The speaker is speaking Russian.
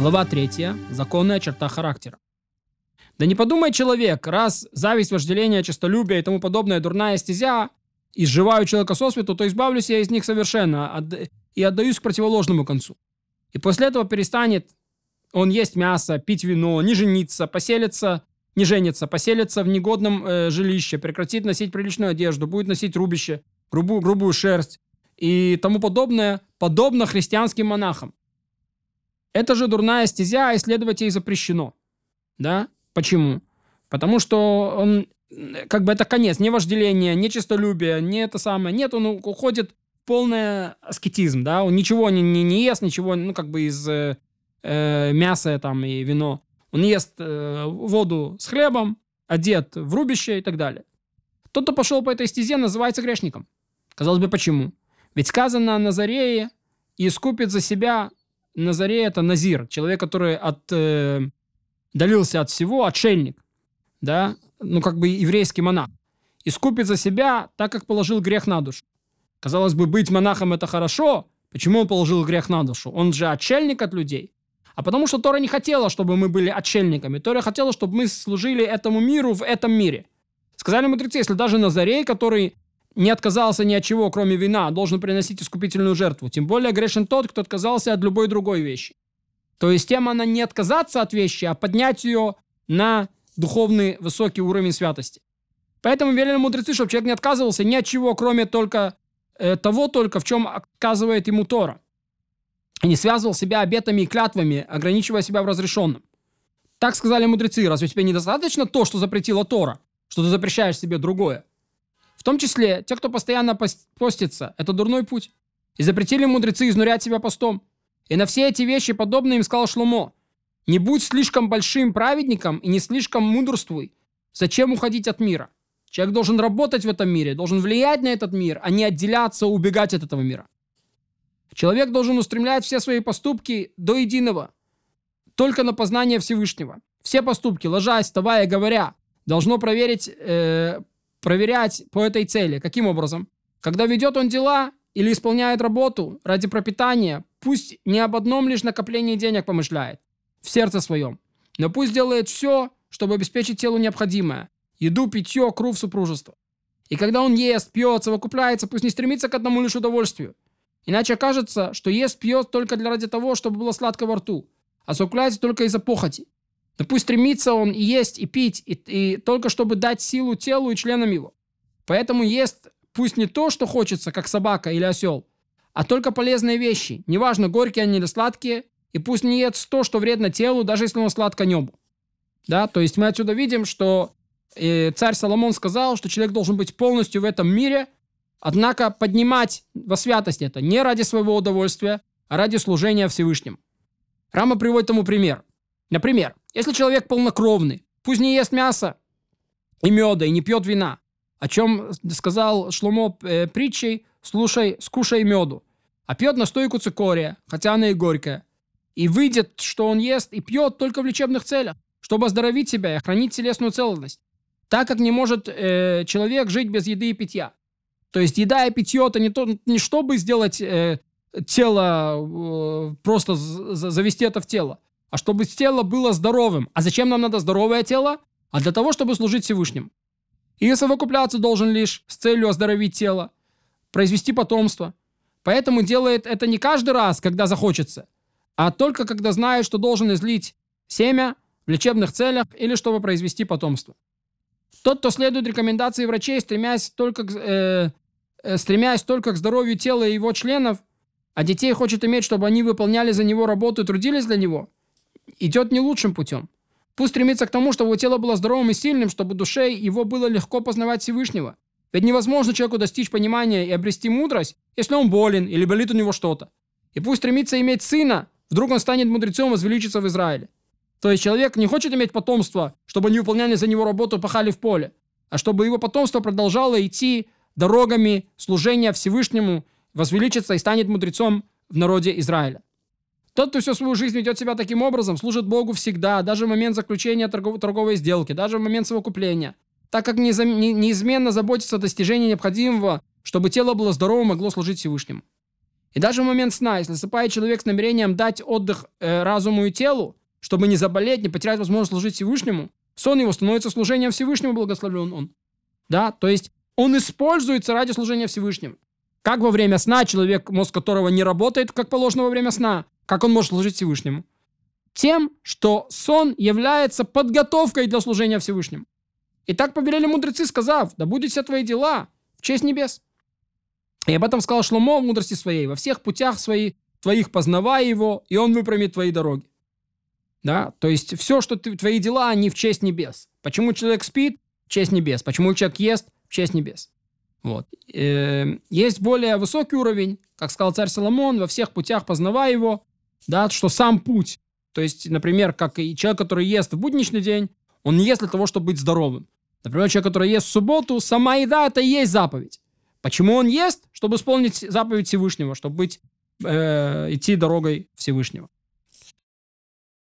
Глава 3. Законная черта характера. Да не подумай человек, раз зависть, вожделение, честолюбие и тому подобное дурная стезя, изживаю человека со свету, то избавлюсь я из них совершенно и отдаюсь к противоложному концу. И после этого перестанет он есть мясо, пить вино, не жениться, поселиться, не женится, поселится в негодном э, жилище, прекратит носить приличную одежду, будет носить рубище, грубую, грубую шерсть и тому подобное, подобно христианским монахам. Это же дурная стезя, исследовать ей запрещено. Да? Почему? Потому что он, как бы это конец, не вожделение, не честолюбие, не это самое. Нет, он уходит в полный аскетизм, да, он ничего не, не, не ест, ничего, ну, как бы из э, э, мяса там и вино. Он ест э, воду с хлебом, одет в рубище и так далее. Тот, кто пошел по этой стезе, называется грешником. Казалось бы, почему? Ведь сказано о Назарее и искупит за себя Назаре это Назир, человек, который от, э, от всего, отшельник, да, ну как бы еврейский монах. Искупит за себя, так как положил грех на душу. Казалось бы, быть монахом это хорошо. Почему он положил грех на душу? Он же отшельник от людей. А потому что Тора не хотела, чтобы мы были отшельниками. Тора хотела, чтобы мы служили этому миру в этом мире. Сказали мудрецы, если даже Назарей, который не отказался ни от чего, кроме вина, должен приносить искупительную жертву. Тем более грешен тот, кто отказался от любой другой вещи. То есть тема она не отказаться от вещи, а поднять ее на духовный высокий уровень святости. Поэтому велели мудрецы, чтобы человек не отказывался ни от чего, кроме только э, того только, в чем отказывает ему Тора. И не связывал себя обетами и клятвами, ограничивая себя в разрешенном. Так сказали мудрецы, разве тебе недостаточно то, что запретила Тора, что ты запрещаешь себе другое? В том числе, те, кто постоянно постится, это дурной путь. И запретили мудрецы изнурять себя постом. И на все эти вещи подобные им сказал Шломо. Не будь слишком большим праведником и не слишком мудрствуй. Зачем уходить от мира? Человек должен работать в этом мире, должен влиять на этот мир, а не отделяться, убегать от этого мира. Человек должен устремлять все свои поступки до единого, только на познание Всевышнего. Все поступки, ложась, вставая, говоря, должно проверить, э, проверять по этой цели. Каким образом? Когда ведет он дела или исполняет работу ради пропитания, пусть не об одном лишь накоплении денег помышляет в сердце своем, но пусть делает все, чтобы обеспечить телу необходимое – еду, питье, круг супружества. И когда он ест, пьет, совокупляется, пусть не стремится к одному лишь удовольствию. Иначе окажется, что ест, пьет только для ради того, чтобы было сладко во рту, а совокупляется только из-за похоти. Да пусть стремится он и есть, и пить, и, и только чтобы дать силу телу и членам его. Поэтому ест пусть не то, что хочется, как собака или осел, а только полезные вещи, неважно, горькие они или сладкие, и пусть не ест то, что вредно телу, даже если оно сладко небу. Да, то есть мы отсюда видим, что э, царь Соломон сказал, что человек должен быть полностью в этом мире, однако поднимать во святость это не ради своего удовольствия, а ради служения Всевышнему. Рама приводит тому пример. Например, если человек полнокровный, пусть не ест мясо и меда, и не пьет вина, о чем сказал Шломо э, притчей, слушай, скушай меду, а пьет настойку цикория, хотя она и горькая, и выйдет, что он ест и пьет только в лечебных целях, чтобы оздоровить себя и охранить телесную целостность, так как не может э, человек жить без еды и питья. То есть еда и питье это не, то, не чтобы сделать э, тело, э, просто завести это в тело, а чтобы тело было здоровым. А зачем нам надо здоровое тело? А для того, чтобы служить Всевышним. И совокупляться должен лишь с целью оздоровить тело, произвести потомство. Поэтому делает это не каждый раз, когда захочется, а только когда знает, что должен излить семя в лечебных целях или чтобы произвести потомство. Тот, кто следует рекомендации врачей, стремясь только к, э, э, стремясь только к здоровью тела и его членов, а детей хочет иметь, чтобы они выполняли за него работу и трудились для него – идет не лучшим путем. Пусть стремится к тому, чтобы его тело было здоровым и сильным, чтобы душе его было легко познавать Всевышнего. Ведь невозможно человеку достичь понимания и обрести мудрость, если он болен или болит у него что-то. И пусть стремится иметь сына, вдруг он станет мудрецом и возвеличится в Израиле. То есть человек не хочет иметь потомство, чтобы они выполняли за него работу и пахали в поле, а чтобы его потомство продолжало идти дорогами служения Всевышнему, возвеличится и станет мудрецом в народе Израиля. Тот, кто всю свою жизнь ведет себя таким образом, служит Богу всегда, даже в момент заключения торгов- торговой сделки, даже в момент совокупления, так как незам- неизменно заботится о достижении необходимого, чтобы тело было здоровым и могло служить Всевышнему. И даже в момент сна, если засыпает человек с намерением дать отдых э, разуму и телу, чтобы не заболеть, не потерять возможность служить Всевышнему, сон его становится служением Всевышнему, благословлен он. Да, то есть он используется ради служения Всевышнему. Как во время сна человек, мозг которого не работает, как положено во время сна, как он может служить Всевышнему? Тем, что сон является подготовкой для служения Всевышнему. И так повелели мудрецы, сказав, да будут все твои дела в честь небес. И об этом сказал Шломо в мудрости своей. Во всех путях своих, твоих познавай его, и он выпрямит твои дороги. Да, то есть все, что ты, твои дела, они в честь небес. Почему человек спит? В честь небес. Почему человек ест? В честь небес. Вот. Э, есть более высокий уровень, как сказал царь Соломон, во всех путях познавай его, да, что сам путь. То есть, например, как и человек, который ест в будничный день, он ест для того, чтобы быть здоровым. Например, человек, который ест в субботу, сама еда это и есть заповедь. Почему он ест? Чтобы исполнить заповедь Всевышнего, чтобы быть, э, идти дорогой Всевышнего.